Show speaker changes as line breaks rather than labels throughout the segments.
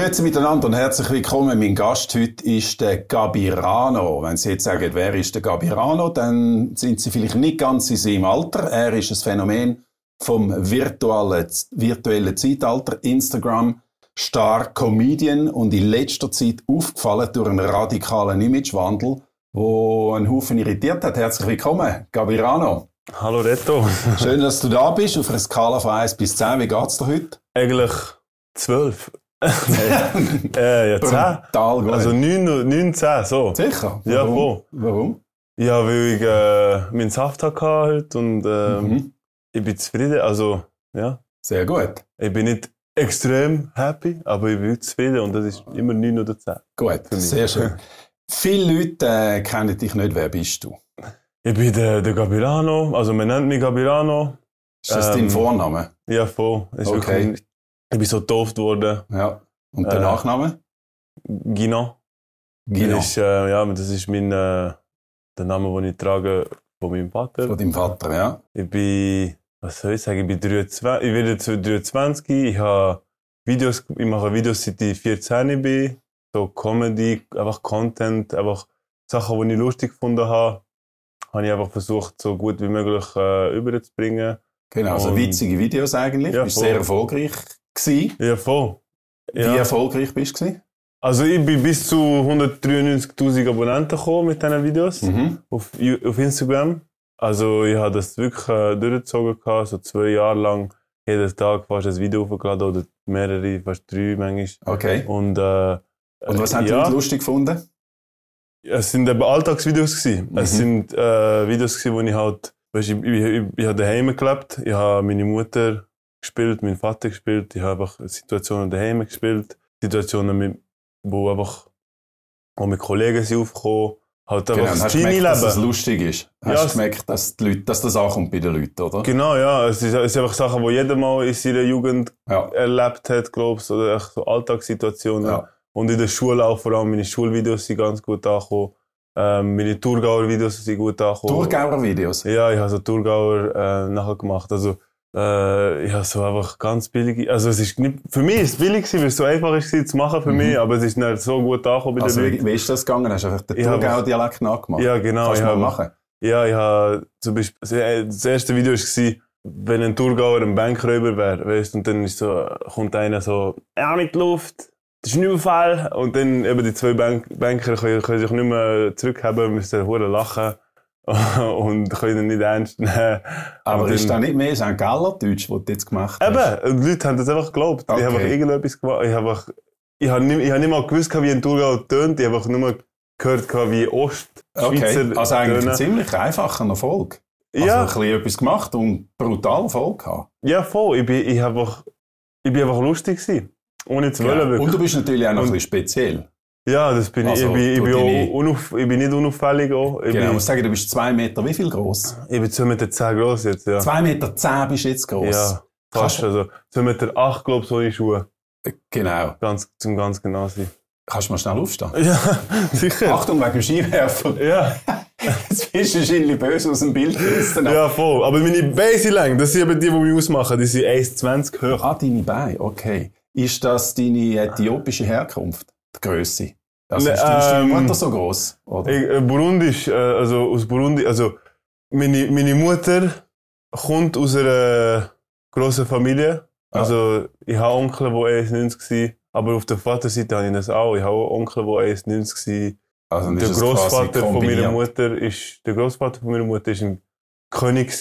Grüezi miteinander und herzlich willkommen. Mein Gast heute ist der Gabirano. Wenn Sie jetzt sagen, wer ist der Gabirano, dann sind Sie vielleicht nicht ganz in seinem Alter. Er ist ein Phänomen vom virtuellen, virtuellen Zeitalter, Instagram, Star Comedian und in letzter Zeit aufgefallen durch einen radikalen Imagewandel, wo einen Haufen irritiert hat. Herzlich willkommen, Gabirano.
Hallo Reto.
Schön, dass du da bist. Auf einer Skala von 1 bis 10, wie geht's dir heute?
Eigentlich 12. äh, ja, 10.
Brutal.
Also 9, 9, 10, so.
Sicher?
Ja,
Warum?
voll.
Warum?
Ja, weil ich äh, meinen Saft hatte heute und ähm,
Mhm.
ich bin zufrieden. Also, ja.
Sehr gut.
Ich bin nicht extrem happy, aber ich bin zufrieden und das ist immer 9 oder 10.
Gut, sehr schön. Viele Leute äh, kennen dich nicht. Wer bist du?
Ich bin der, der Gabirano, also man nennt mich Gabirano.
Ist das
Ähm,
dein Vorname?
Ja, voll. Ist
Okay.
wirklich, ich bin so getauft worden.
Ja. Und der
äh,
Nachname?
Gino.
Gino.
Das ist, äh, ja, das ist mein, äh, der Name, den ich trage von meinem Vater.
Von deinem Vater, ja.
Ich bin, was soll ich sagen, ich bin 23, ich werde zu 23, ich habe Videos, ich mache Videos seit ich 14 bin, so Comedy, einfach Content, einfach Sachen, die ich lustig gefunden habe, habe ich einfach versucht, so gut wie möglich äh, überzubringen.
Genau, also witzige Videos eigentlich.
Ja,
bist
voll.
sehr erfolgreich gewesen.
Ja, voll.
Wie
Ja.
erfolgreich bist du?
Also ich bin bis zu 193'000 Abonnenten gekommen mit diesen Videos.
Mhm.
auf, auf Instagram. Also ich habe das wirklich äh, durchgezogen, gehabt, so zwei Jahre lang, jeden Tag fast ein Video hochgeladen oder mehrere, fast drei manchmal.
Okay.
Und, äh,
Und was haben die
ja,
lustig gefunden?
es sind eben Alltagsvideos gewesen.
Mhm.
Es sind äh, Videos gewesen, wo ich halt, weißt, ich, ich, ich, ich habe daheim gelebt, ich habe meine Mutter gespielt, meinen Vater gespielt, ich habe einfach Situationen daheim gespielt, Situationen, mit, wo einfach wo mit Kollegen sind aufgekommen, halt einfach
Genau. Und
das
gemerkt, dass es
Teenie-Leben.
lustig ist? Hast
Ja,
du gemerkt, dass, die Leute, dass das ankommt bei den Leuten, oder?
Genau, ja. Es ist, es ist einfach Sachen, die jeder mal in seiner Jugend
Ja.
erlebt hat, glaubst oder echt so Alltagssituationen.
Ja.
Und in der Schule auch vor allem meine Schulvideos sind ganz gut angekommen. Ähm, meine Thurgauer Videos sind gut angekommen.
Thurgauer Videos.
Ja, ich habe so Thurgauer äh, nachher gemacht. Also äh, ich habe so einfach ganz billig. Also es ist nicht, für mich ist es billig gewesen, weil es so einfach ist gewesen zu machen für
Mhm.
mich, aber es ist nicht so gut angekommen bei
Also
den
wie,
Leuten.
wie ist das gegangen? Hast du einfach den
Ich habe-
Thurgauer Dialekt nachgemacht?
Ja, genau.
Kannst
ich
du mal machen?
Ja, ich habe zum Beispiel, das erste Video war, wenn ein Thurgauer ein Bankräuber wäre, weißt und dann ist so, kommt einer so, ja, mit Luft, das ist ein Überfall. Und dann eben die zwei Bank Banker können, können sich nicht mehr zurückhaben, müssen hure lachen und können nicht ernst nehmen.
Aber
Und
ist da
dann-
nicht mehr St. Galler Deutsch, das du jetzt gemacht hast?
Eben, die Leute haben das einfach geglaubt.
Okay.
Ich habe einfach irgendetwas gemacht. Ich habe einfach, ich habe nicht, ich habe nicht mal gewusst, wie ein Thurgauer tönt. Ich habe einfach nur gehört, wie Ost,
Okay, also eigentlich ein
tönen.
ziemlich einfacher Erfolg. Also
Ja.
ein bisschen etwas gemacht und brutal Erfolg gehabt.
Ja, voll. Ich bin, ich einfach, ich bin einfach lustig gewesen. Ohne zu wollen.
Genau. Und
wirklich.
du bist natürlich auch noch ein
Und-
bisschen speziell.
Ja, das bin
Also,
ich. Ich bin, ich
du
bin, auch unauf, ich bin nicht unauffällig auch. Ich,
Genau, ich muss sagen, du bist zwei Meter wie viel groß?
ich bin 2,10 Meter zehn groß jetzt, ja.
Zwei Meter zehn bist du jetzt groß.
Ja,
Kannst
fast.
du-
Also, 2,8 Meter acht, glaub ich, ohne Schuhe.
Genau.
Ganz, zum ganz genau sein.
Kannst du mal schnell aufstehen?
Ja, sicher.
Achtung wegen dem Skiwerfer.
Ja,
Jetzt bist du wahrscheinlich böse aus dem Bild gerissen.
ja, voll. Aber meine Beine das sind eben die, die mich ausmachen. Die sind 1,20 hoch.
Ah, deine Beine, okay. Ist das deine äthiopische Herkunft? Die Grösse? Also
Ne,
ist
ähm,
Mutter so groß? Oder?
Ich, äh, Burundisch, äh, also aus Burundi, also meine, meine Mutter kommt aus einer grossen Familie. Also ich habe Onkel, die 1,90 waren, aber auf der Vaterseite habe ich das auch. Ich habe auch Onkel, die 1,90 waren.
Also
Der Großvater von meiner. Mutter ist, der Großvater von meiner Mutter ist ein König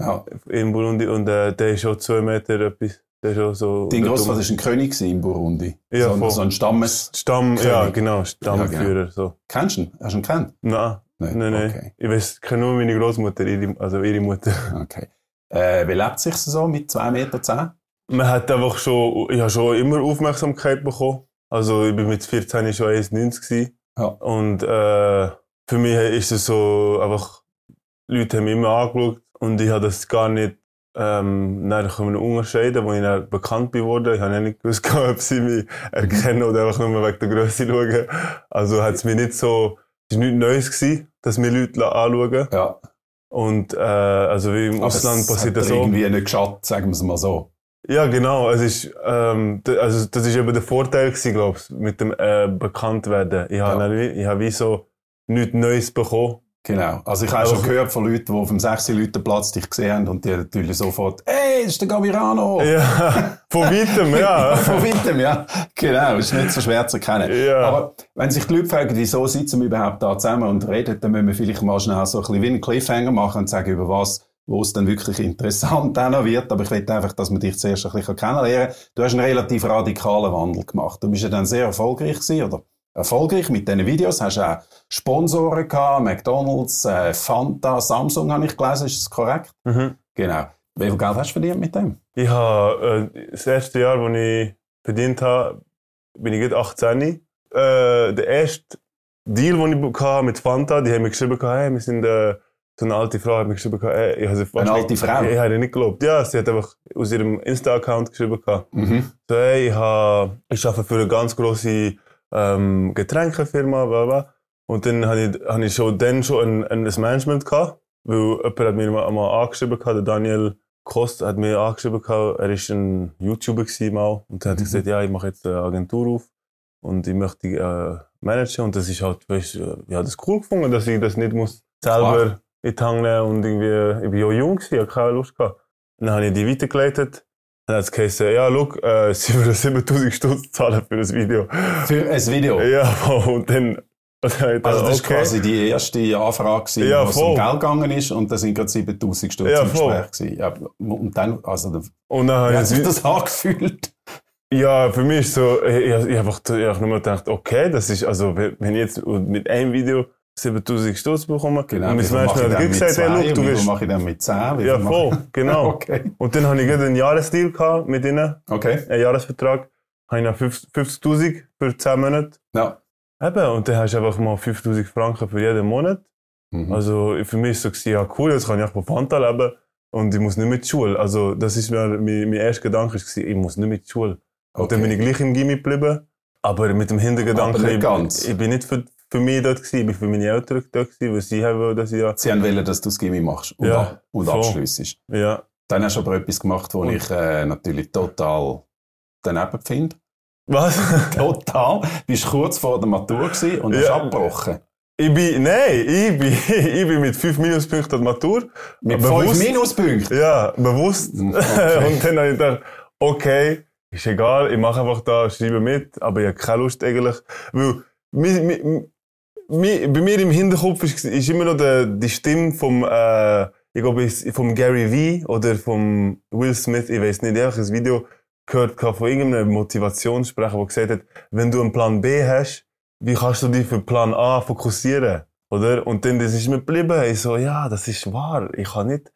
Ja.
in Burundi und äh, der ist schon zwei Meter etwas. Der ist so.
Dein Großvater war ein König in Burundi.
Ja,
so, so ein Stammes...
Stamm, ja
König.
genau, Stammführer, so.
Kennst du ihn? Hast du ihn kennt?
Nein, nein, nein.
Okay.
Ich weiß, kenne nur meine Großmutter, also ihre Mutter.
okay. Äh, wie lebt sich so mit 2,10 Meter?
Man hat einfach schon, ich habe schon immer Aufmerksamkeit bekommen. Also ich bin mit 14 schon 1,90 gewesen.
Ja.
Und äh, für mich ist es so einfach, Leute haben mich immer angeschaut und ich habe das gar nicht ähm, dann können wir unterscheiden, als ich dann bekannt bin worden. Ich habe ja nicht gewusst, ob sie mich erkennen oder einfach nur wegen der Größe schauen. Also hat es mir nicht so, es war nichts Neues gewesen, dass mir Leute anschauen.
Ja.
Und äh, also wie im
Aber
Ausland passiert das so.
irgendwie nicht geschadet, sagen wir es mal so.
Ja, genau. Es ist, ähm, also das ist eben der Vorteil gewesen, glaube ich, mit dem äh, Bekanntwerden. Ich habe
Ja.
ich hab wie so nichts Neues bekommen.
Genau. Also ich habe schon
Einfach-
gehört von Leuten, die auf dem 6 Leute Platz dich gesehen haben und die natürlich sofort, hey, das ist der Gavirano!
Ja, von weitem, ja.
Von weitem, ja. Genau, ist nicht so schwer zu erkennen.
Ja.
Aber wenn sich die Leute fragen, wieso sitzen wir überhaupt da zusammen und reden, dann müssen wir vielleicht mal schnell so ein bisschen wie einen Cliffhanger machen und sagen, über was, wo es dann wirklich interessant noch wird. Aber ich will einfach, dass man dich zuerst ein bisschen kennenlernen kann. Du hast einen relativ radikalen Wandel gemacht. Du bist ja dann sehr erfolgreich gewesen, oder? Erfolgreich mit diesen Videos. Hast auch Sponsoren gehabt, McDonalds, äh, Fanta, Samsung habe ich gelesen. Ist das korrekt?
Mhm.
Genau. Wie viel Geld hast du verdient mit dem?
Ich habe äh, das erste Jahr, das ich verdient habe, bin ich gerade 18. Äh, der erste Deal, den ich hatte mit Fanta, die haben mir geschrieben, hey, wir sind äh, so eine alte Frau, hat mir geschrieben, hey, ich habe sie
Eine
nicht-
alte Frau?
Ich, ich habe nicht geglaubt. Ja, sie hat einfach aus ihrem Insta-Account geschrieben.
Mhm.
So, hey, ich, habe, ich arbeite für eine ganz grosse ähm, Getränkefirma, bla bla. Und dann habe ich, habe ich schon, dann schon ein, ein Management gehabt, weil jemand hat mir mal, mal angeschrieben gehabt, der Daniel Kost hat mir angeschrieben gehabt, er ist ein YouTuber gewesen mal. Und dann hat er gesagt, ja, ich mache jetzt eine Agentur auf und ich möchte die, äh, managen. Und das ist halt, weißt, du, ich habe das cool gefunden, dass ich das nicht muss selber
Klar.
in die Hand nehmen und irgendwie, ich bin ja jung gewesen, ich habe keine Lust gehabt. Dann habe ich die weitergeleitet. Dann hat es geheißen, ja, schau, äh, sie würden 7000 Stutz zahlen für das Video.
Für ein Video?
Ja, und dann, habe
Also
gedacht,
das war
okay.
quasi die erste Anfrage, gewesen,
Ja,
wo es um. Geld gegangen ist und da sind gerade 7000 Stutz
Ja,
im. Gespräch gewesen. Ja, und dann, also, wie
Und dann habe
hat
ich
sich
das,
angefühlt?
ja, für mich ist so, ich, ich, ich einfach, ich hab nur gedacht, okay, das ist, also, wenn wenn ich jetzt mit einem Video 7000 Stutz bekomme,
Genau,
und mein Management hat
dann
gesagt, hey, look, du wirst,
mache ich dann mit 10? Wie
ja, voll, genau.
Okay.
Und dann habe ich einen Jahresdeal gehabt mit ihnen,
Okay.
einen Jahresvertrag, habe ich noch 50 50.000 für 10 Monate.
Ja.
Eben, und dann hast du einfach mal 5000 Franken für jeden Monat.
Mhm.
Also für mich ist so gewesen, ja cool, jetzt kann ich auch von Fanta leben und ich muss nicht mit Schule. Also das ist mir mein, mein erster Gedanke gewesen, ich muss nicht mit Schule. Und dann
Okay.
bin ich gleich im Gimmi geblieben, aber mit dem Hintergedanken, ich, ich bin nicht für, für mich dort gewesen, ich bin für meine Eltern dort gewesen, weil sie haben wollen, dass ich ja,
Sie haben wollen, dass du das Gimmi machst und,
Ja,
ab- und abschliessest.
ja,
Dann hast du aber etwas gemacht, wo
Und-
ich äh, natürlich total daneben finde.
was?
Total. Du bist kurz vor der Matur gewesen und hast
Ja.
abgebrochen.
ich bin, nein, ich bin, ich bin mit 5 Minuspunkten an die Matur.
Mit
Bewusst-
fünf Minuspunkten.
Ja, bewusst.
Okay.
und dann habe ich gedacht, okay, ist egal, ich mache einfach da, schreibe mit, aber ich habe keine Lust eigentlich. Weil, mi, mi, bei mir im Hinterkopf ist, ist immer noch der, die Stimme vom, äh, ich glaube, vom Gary Vee oder vom Will Smith, ich weiß nicht, ich habe ein Video gehört von irgendeinem Motivationssprecher, der gesagt hat, wenn du einen Plan B hast, wie kannst du dich für Plan A fokussieren? Oder? Und dann das ist mir geblieben. Ich so, ja, das ist wahr. Ich kann nicht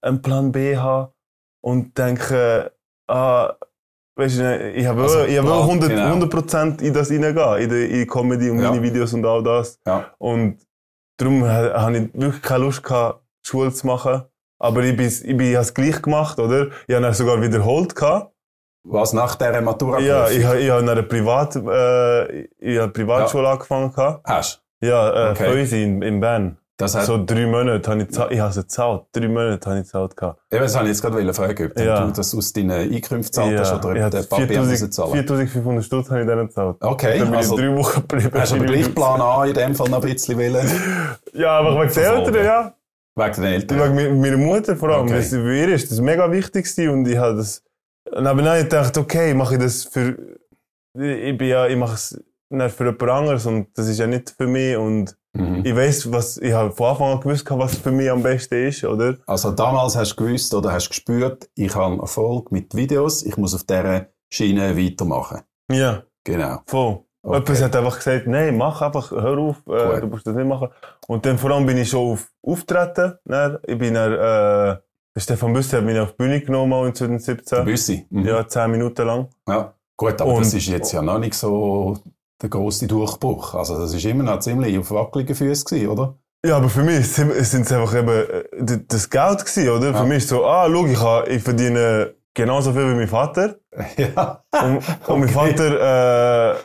einen Plan B haben und denken, ah, weißt du, ich habe
Also,
ich habe
Plan,
100,
genau.
100% in das hineingehen, in die, in die Comedy und
Ja.
meine Videos und all das.
Ja.
Und darum ha- habe ich wirklich keine Lust gehabt, Schule zu machen. Aber ich bin, ich bin, ich habe es gleich gemacht, oder? Ich habe es sogar wiederholt gehabt.
Was nach dieser Matura
Ja, ich, habe- ich habe in einer Privat, äh, ich habe Privatschule angefangen gehabt.
Hast.
Ja, äh,
Okay.
für uns in, in Bern.
Das hat,
So drei Monate habe ich gezahlt. Ich habe es gezahlt. Drei Monate habe ich gezahlt gehabt.
eben, das habe ich jetzt gerade fragen, ob
Ja.
du das aus deinen Einkünften gezahlt hast oder
ich
ob der Papi hat
4000
zahlen
4500 Stutz habe ich denen gezahlt.
Okay,
Dann bin
also
ich drei Wochen geblieben.
hast aber gleich Plan A in dem Fall noch ein bisschen wollen.
Ja, aber wegen
Verfolgen.
Eltern, ja.
Wegen den Eltern.
Wegen mi- meiner Mutter vor allem.
Okay.
Für ihr ist das mega wichtig gewesen und ich habe das... Und dann habe ich gedacht, okay, mache ich das für... Ich bin ja, ich mache es nicht für jemand anderes und das ist ja nicht für mich und
Mhm.
ich weiß, was... Ich habe von Anfang an gewusst, was für mich am besten ist, oder?
Also damals hast du gewusst oder hast gespürt, ich habe Erfolg mit Videos, ich muss auf dieser Schiene weitermachen.
Ja,
Genau.
voll.
Okay.
Jemand hat einfach gesagt, nein, mach einfach, hör auf, äh, du musst das nicht machen. Und dann vor allem bin ich schon auf Auftreten. Ne? Ich bin dann, äh, Stefan Büssi hat mich auf die Bühne genommen in 2017.
Büssi. Mhm.
Ja, zehn Minuten lang.
ja. Gut, aber
Und-
das ist jetzt ja noch nicht so der grosse Durchbruch. Also das ist immer noch ziemlich auf wackeligen Füßen gewesen, oder?
Ja, aber für mich sind es einfach eben äh, das Geld gewesen, oder?
Ja.
Für mich so, ah, schau, ich, ha- ich verdiene genauso viel wie mein Vater.
ja.
Und, und mein. Vater äh,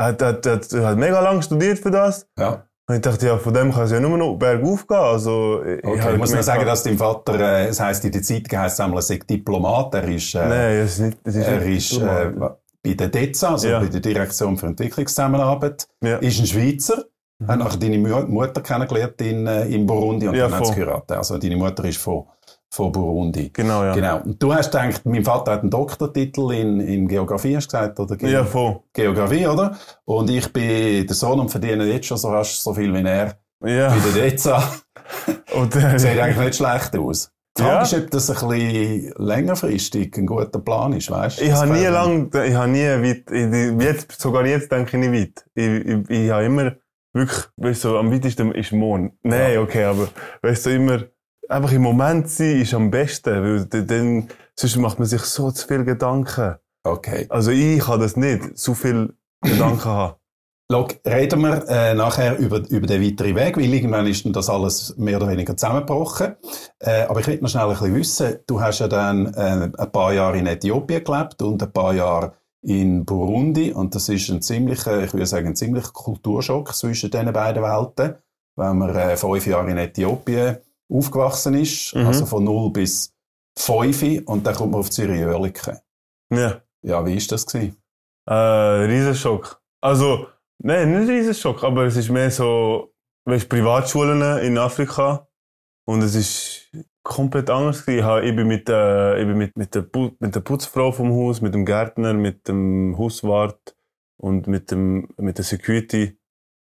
hat, hat, hat, hat mega lang studiert für das.
Ja.
Und ich dachte, ja, von dem kann es ja nur noch bergauf gehen. Also, ich
Okay, ich muss noch sagen, dass dein Vater, äh, es heisst, in der Zeit heisst es einmal, er sei Diplomat. Er ist, äh,
Nein, es ist nicht, es ist
er ist äh,
normal.
Bei der DEZA, also
Ja.
bei der Direktion für Entwicklungszusammenarbeit,
ja.
ist ein Schweizer. Hat nachher deine Mu- Mutter kennengelernt in, äh, in Burundi und
Ja,
dann hat sie geheiratet. Also deine Mutter ist von, von Burundi.
Genau, ja.
Genau. Und du hast gedacht, mein Vater hat einen Doktortitel in, in Geografie, hast du gesagt, oder? Ge
Ja, voll.
Geografie, oder? Und ich bin der Sohn und verdiene jetzt schon so rasch so viel wie er
Ja.
bei der DEZA.
Und, äh,
Sieht eigentlich nicht schlecht aus. Die Frage
Ja.
ist, ob das ein bisschen längerfristig ein guter Plan ist, weißt du?
Ich habe nie lang, ich habe nie weit, ich, jetzt, sogar jetzt denke ich nicht weit. Ich, ich, ich habe immer wirklich, weißt du, am weitesten ist Mond. Nein, okay, aber, weißt du, immer, einfach im Moment sein ist am besten, weil dann, sonst macht man sich so zu viel Gedanken.
Okay.
Also ich kann das nicht, so viel Gedanken haben.
Reden wir äh, nachher über, über den weiteren Weg, weil irgendwann ist das alles mehr oder weniger zusammengebrochen. Äh, aber ich will noch schnell ein bisschen wissen, du hast ja dann äh, ein paar Jahre in Äthiopien gelebt und ein paar Jahre in Burundi und das ist ein ziemlicher, ich würde sagen, ein ziemlicher Kulturschock zwischen diesen beiden Welten, wenn man äh, fünf Jahre in Äthiopien aufgewachsen ist,
Mhm.
also von null bis fünf und dann kommt man auf Zürich-Oerlikon.
Ja.
Ja, wie ist das gewesen?
Äh, Riesenschock. Also, nein, nicht Riesenschock, aber es ist mehr so, weißt, Privatschulen in Afrika. Und es ist komplett anders gewesen. Ich, bin mit, äh, ich bin mit, mit, der mit der Putzfrau vom Haus, mit dem Gärtner, mit dem Hauswart und mit dem, mit der Security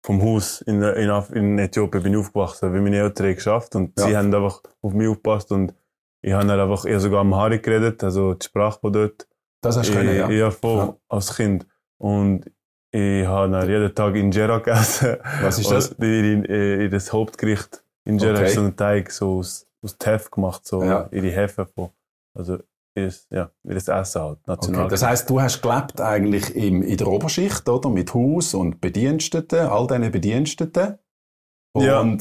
vom Haus in, in, in Äthiopien bin ich aufgewachsen, weil meine Eltern geschafft und
Ja.
sie haben einfach auf mich aufgepasst und ich habe dann einfach, ich habe sogar am Haare geredet, also die Sprache von dort.
Das hast du können, ja.
Ja, ja voll,
Ja.
als Kind. Und ich habe dann jeden Tag Injera gegessen.
Was ist das?
Und Ihr, ihr, ihr das Hauptgericht Injera
Okay.
ist so ein Teig so aus, aus Teff gemacht, so
Ja.
ihre Hefe von, also ihres, ja, ihres Essen halt, national.
Okay. Das heisst, du hast gelebt eigentlich im, in der Oberschicht, oder? Mit Haus und Bediensteten, all diesen Bediensteten. Und
Ja.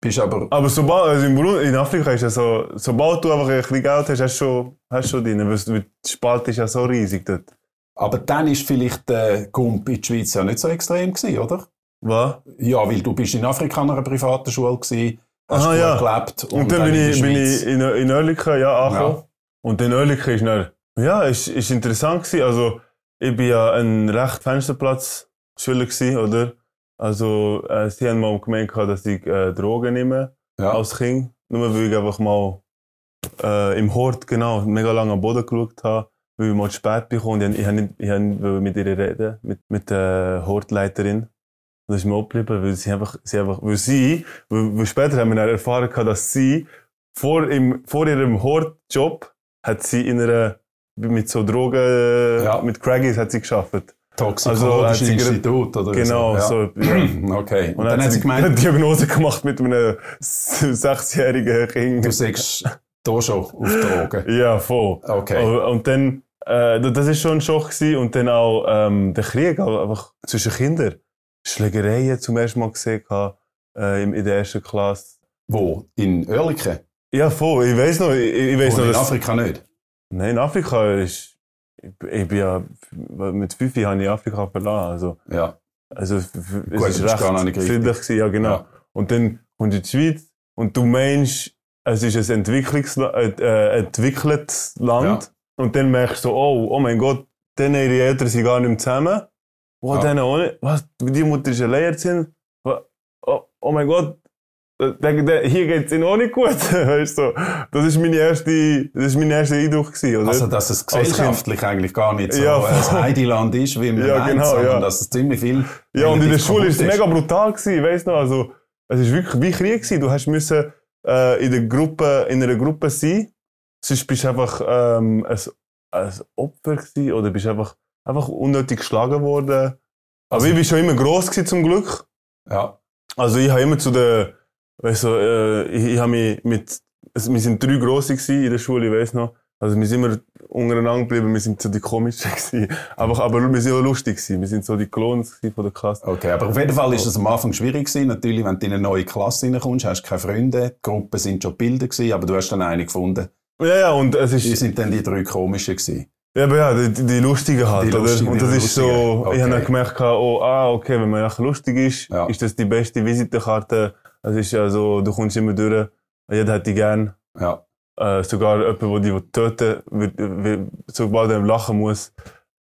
bist aber,
aber sobald, also in, Burundi, in Afrika ist ja so, sobald du einfach ein bisschen Geld hast, hast du schon, hast schon drin, weil weil die Spalte ist ja so riesig dort.
Aber dann ist vielleicht der Gump in der Schweiz ja nicht so extrem gewesen, oder?
Was?
Ja, weil du bist in Afrika an einer privaten Schule gewesen, hast
Aha, ja.
gelebt.
Und, dann bin
in
ich, bin ich in, in Oerlikon, ja, angekommen.
Ja.
Und in Oerlikon ist dann, ja, ist, ist interessant gewesen. Also, ich bin ja ein recht Fensterplatz-Schüler gewesen, oder? Also, äh, sie haben mal gemeint, gehabt, dass ich äh, Drogen nehme
ja.
als Kind. Nur weil ich einfach mal äh, im Hort, genau, mega lange am Boden geschaut habe, weil ich mal zu spät bekommen ich nicht, ich hab nicht wollen mit ihr reden, mit, mit der Hortleiterin. Und das ist mir auch geblieben, weil sie einfach, sie einfach, weil sie, weil, weil später haben wir dann erfahren dass sie vor, im, vor ihrem Hortjob hat sie in einer, mit so Drogen,
Ja.
mit Craggies hat sie geschafft.
Toxikologisches
also sie
Institut, oder
Genau,
so.
so.
Ja.
ja.
Okay. Und,
Und
dann hat sie
eine
gemeint,
Diagnose gemacht mit einem sechsjährigen Kind.
du sagst da schon auf Drogen.
Ja, voll.
Okay.
Und, dann, äh, das ist schon ein Schock gewesen. Und dann auch, ähm, der Krieg, einfach zwischen Kindern. Schlägereien zum ersten Mal gesehen, gehabt, äh, in der ersten Klasse.
Wo? In Oerlikon?
Ja, voll. Ich weiß noch, ich, ich weiß noch,
in
dass,
Afrika nicht?
Nein, in Afrika ist, ich, ich bin ja, mit fünf Jahren habe ich Afrika verlassen. Also,
Ja.
also,
Gut,
es
du
ist recht friedlich gewesen, ja, genau.
Ja.
Und dann kommst du in die Schweiz und du meinst, es ist ein Entwicklungsla äh, äh, entwickeltes Land. Und dann merkst du so, oh, oh mein Gott, dann ihre Eltern sind gar nicht mehr zusammen. Oh,
Ja.
auch nicht. Was? Die Mutter ist alleinerziehend? Oh, oh mein Gott. äh, Hier geht's ihnen auch nicht gut. weißt du? Das ist meine erste, das ist mein erster Eindruck gewesen, oder?
Also, dass es gesellschaftlich eigentlich gar nicht so
Ja,
ein
voll.
Heideland ist, wie man
Ja,
meint,
genau,
sondern
ja.
dass es ziemlich viel
Ja, und in der Schule ist es mega brutal gewesen, weißt du noch? Also, es ist wirklich wie Krieg gewesen. Du hast müssen, äh, in der Gruppe, in einer Gruppe sein. Sonst bist du einfach, ähm, ein, ein Opfer gewesen oder bist einfach, einfach unnötig geschlagen worden. Aber
Also-
ich bin schon immer gross gewesen, zum Glück.
Ja.
Also, ich habe immer zu der, weißt du, äh, ich, ich habe mich mit, also, wir sind drei Grosse gewesen in der Schule, ich weiß noch. Also, wir sind immer untereinander geblieben, wir sind so die komischen gewesen. Aber, aber wir sind auch lustig gewesen. Wir sind so die Clones gewesen von der Klasse.
Okay, aber auf jeden Fall ist es am Anfang schwierig gewesen. Natürlich, wenn du in eine neue Klasse reinkommst, hast du keine Freunde. Die Gruppen sind schon gebildet gewesen, aber du hast dann eine gefunden.
Ja, ja, und es ist,
Die sind dann die drei komischen gewesen.
Ja, aber ja, die, die lustige halt,
Die lustige,
oder? Und das ist so,
lustige,
ich habe dann
okay.
gemerkt, oh, ah, okay, wenn man nachher lustig ist,
Ja.
ist das die beste Visitenkarte. Es ist ja so, du kommst immer durch, jeder hat die gern.
Ja.
Äh, sogar jemand, der die töten wird, wird, sobald er lachen muss,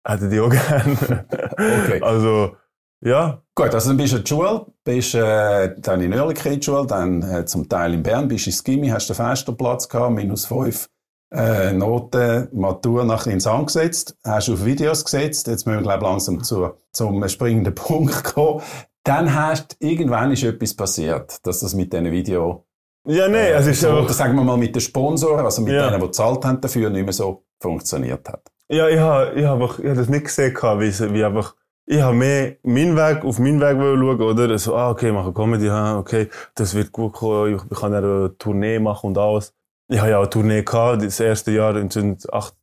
hat er die auch gern.
Okay.
Also, ja,
Gut, also dann bist du in der Schule, bist äh, dann in Oerlikon in die Schule, dann äh, zum Teil in Bern, bist ins Gimmi, hast den Fensterplatz gehabt, minus fünf äh, Noten, Matur nachher ins Hand gesetzt, hast auf Videos gesetzt, jetzt müssen wir glaube langsam zu, zum springenden Punkt kommen. Dann hast irgendwann ist etwas passiert, dass das mit diesen Video
ja, nee, es ist
so,
einfach,
sagen wir mal mit den Sponsoren, also mit
Ja.
denen, die gezahlt haben dafür, nicht mehr so funktioniert hat.
Ja, ich habe ich hab, einfach- ich hab das nicht gesehen, wie, wie einfach, ich habe mehr meinen Weg, auf meinen Weg schauen, oder? So, ah, okay, mache Comedy, ah, okay, das wird gut kommen, ich, ich kann eine Tournee machen und alles. Ich habe ja auch eine Tournee gehabt, das erste Jahr, in 2017, als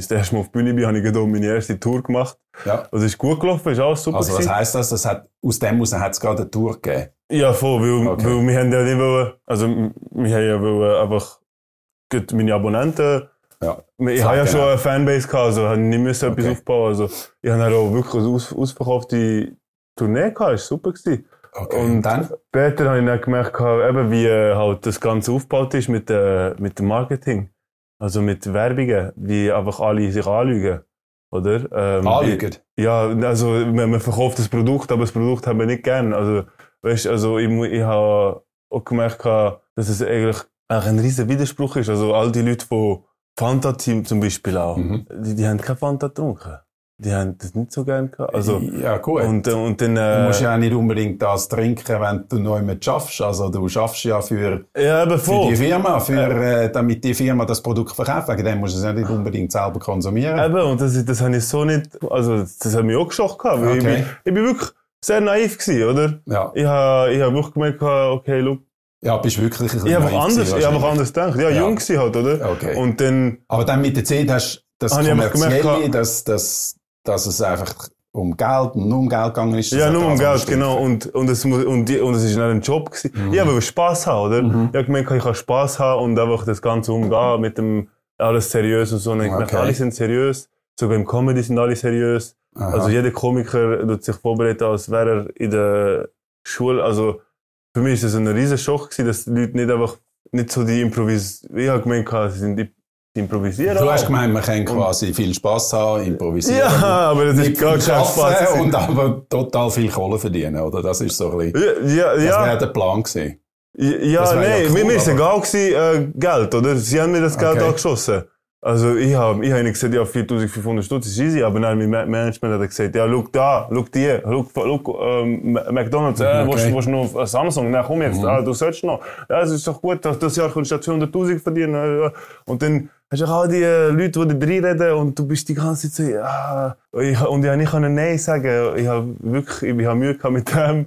ich das erste Mal auf die Bühne bin, habe ich gerade meine erste Tour gemacht.
Ja.
Das ist gut gelaufen, ist alles super
Also was
gewesen.
heisst das? das hat, aus dem heraus hat es gerade eine Tour gegeben.
Ja, voll, weil,
Okay.
weil wir haben ja nicht wollen, also, wir haben ja wollen einfach, gut, meine Abonnenten,
Ja.
Ich habe ja
genau.
schon eine Fanbase gehabt, also habe nicht müssen etwas
Okay.
aufbauen. Also ich habe dann auch wirklich eine aus, ausverkaufte Tournee gehabt, ist super gewesen.
Okay.
Und
Und dann?
später habe ich dann gemerkt, eben, wie äh, halt das Ganze aufgebaut ist mit, äh, mit dem Marketing. Also mit Werbungen, wie einfach alle sich anlügen. Oder? Ähm,
Anlügen.
Ja, also man, man verkauft das Produkt, aber das Produkt haben wir nicht gern. Also, weißt, also ich, ich habe auch gemerkt, dass es eigentlich, ein riesen Widerspruch ist. Also all die Leute, die Fanta-Team zum Beispiel auch,
Mhm.
die, die haben kein Fanta getrunken. Die haben das nicht so gern gehabt. Also,
ja, gut.
und, äh, und dann,
du
äh,
musst ja auch nicht unbedingt das trinken, wenn du neu mit schaffst. Also du schaffst ja für,
ja,
für die Firma, für, äh, damit die Firma das Produkt verkauft. Wegen dem musst du es ja nicht unbedingt selber konsumieren.
Eben, und das, das habe ich so nicht, also das hat mich auch geschockt gehabt, ich,
Okay.
bin, ich bin wirklich sehr naiv gewesen, oder?
Ja,
Ich habe, ich habe wirklich gemerkt, okay, look,
ja bist wirklich ein
ich habe anders, ich habe anders gedacht. Ja,
Ja.
jung gewesen halt, oder?
Okay.
Und dann,
Aber dann mit der Zeit hast du das
Habe ich gemerkt,
Kommerzielle,
gehabt-
dass, dass, dass es einfach um Geld und nur um Geld gegangen ist.
Ja, nur um Geld,
bestimmt.
genau. Und, und, es, muss- und, und es ist dann ein Job gewesen.
Mhm.
Ja, aber Spaß haben, oder? Ich habe gemerkt, ich kann Spaß haben und einfach das Ganze umgehen mit dem alles seriös und so. Und ich
Okay.
gemerkt, alle sind seriös. Sogar im Comedy sind alle seriös.
Aha.
Also jeder Komiker tut sich vorbereiten, als wäre er in der Schule. Also für mich ist es ein riesen Schock gewesen, dass die Leute nicht einfach, nicht so die Improvis... Ich habe gemerkt, sie sind die, improvisieren.
Du hast gemeint, man kann quasi viel Spass haben, improvisieren.
Ja, aber das ist gar kein Spaß.
und aber total viel Kohle verdienen, oder? Das ist so ein bisschen,
Ja, ja,
das
ja.
wäre der Plan gewesen.
Ja,
wär ja
nein,
cool,
mir mir ist egal gewesen, äh, Geld, oder? Sie haben mir das Geld
Okay.
angeschossen. Also ich habe ich hab ihnen gesagt, ja, 4500 Stutz ist easy, aber dann mein Ma- Management hat gesagt, ja, schau da, schau die, schau, schau ähm, McDonalds, äh,
Mhm,
willst,
okay. Mhm.
willst du noch Samsung? Nein, komm jetzt, ah, du sollst noch. Ja, es ist doch gut, das, Jahr kannst du ja 200'000 verdienen. Und dann hast du auch all die äh, Leute, die da reinreden und du bist die ganze Zeit so, ja, und ich habe nicht Nein sagen. Ich habe wirklich, ich habe Mühe gehabt mit dem.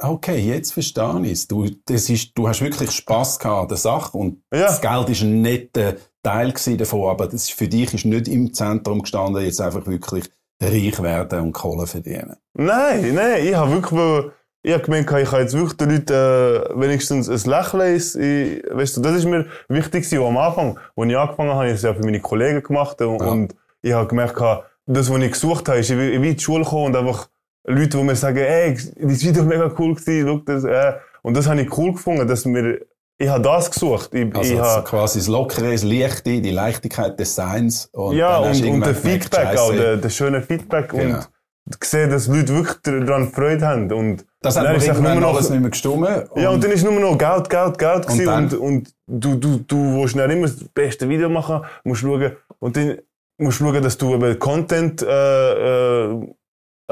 Okay, jetzt verstehe ich es. Du, das ist, du hast wirklich Spass gehabt an der Sache und
Ja.
das Geld ist ein netter Teil davon, aber das ist, für dich ist nicht im Zentrum gestanden, jetzt einfach wirklich reich werden und Kohle verdienen.
Nein, nein, ich habe wirklich, ich habe gemerkt, ich kann jetzt wirklich den Leuten äh, wenigstens ein Lächeln, ins- ich, weißt du, das ist mir wichtig gewesen, am Anfang, als ich angefangen habe, habe ich es ja für meine Kollegen gemacht und,
Ja.
und ich habe gemerkt, das, was ich gesucht habe, ist, ich will, ich will in die Schule kommen und einfach Leute, die mir sagen, ey, das Video war mega cool gewesen, schau das, äh, und das habe ich cool gefunden, dass mir, ich habe das gesucht, ich,
Also
ich
das
habe,
quasi das Lockere, das Leichte, die Leichtigkeit des Seins. Und
ja, und, und der Feedback auch, der, der schöne Feedback
Genau.
und gesehen, dass Leute wirklich daran Freude haben und
Das hat
dann ist nur noch-
alles nicht mehr gestummen.
Ja, und dann ist nur noch Geld, Geld, Geld
dann?
und, und, du, du, du willst dann immer das beste Video machen, musst schauen, und dann musst du schauen, dass du eben Content, äh, äh,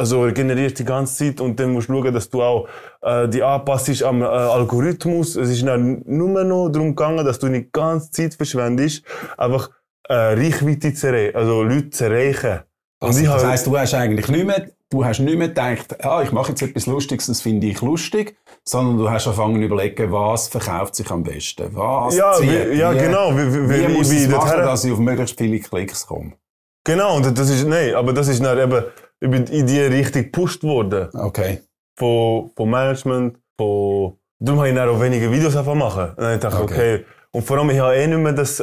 also generierst die ganze Zeit und dann musst du schauen, dass du auch äh, die anpasst am äh, Algorithmus. Es ist dann nur noch darum gegangen, dass du nicht die ganze Zeit verschwendest, einfach äh, Reichweite zu erreichen, also Leute zu erreichen.
Also, das heisst, du hast eigentlich nicht mehr, du hast nicht mehr gedacht, ah, ich mache jetzt etwas Lustiges, das finde ich lustig, sondern du hast angefangen zu überlegen, was verkauft sich am besten, was
Ja,
zieht,
wie- ja, genau, wie- wie-
wie,
wie-
muss
wie
ich es machen, dass ich auf möglichst viele Klicks komme.
Genau, und das ist, nein, aber das ist dann eben über die Idee richtig gepusht worden.
Okay.
Von, vom Management, von, darum habe ich dann auch weniger Videos einfach machen. Und dann habe ich
Okay.
okay. Und vor allem, ich habe eh nicht mehr das, äh,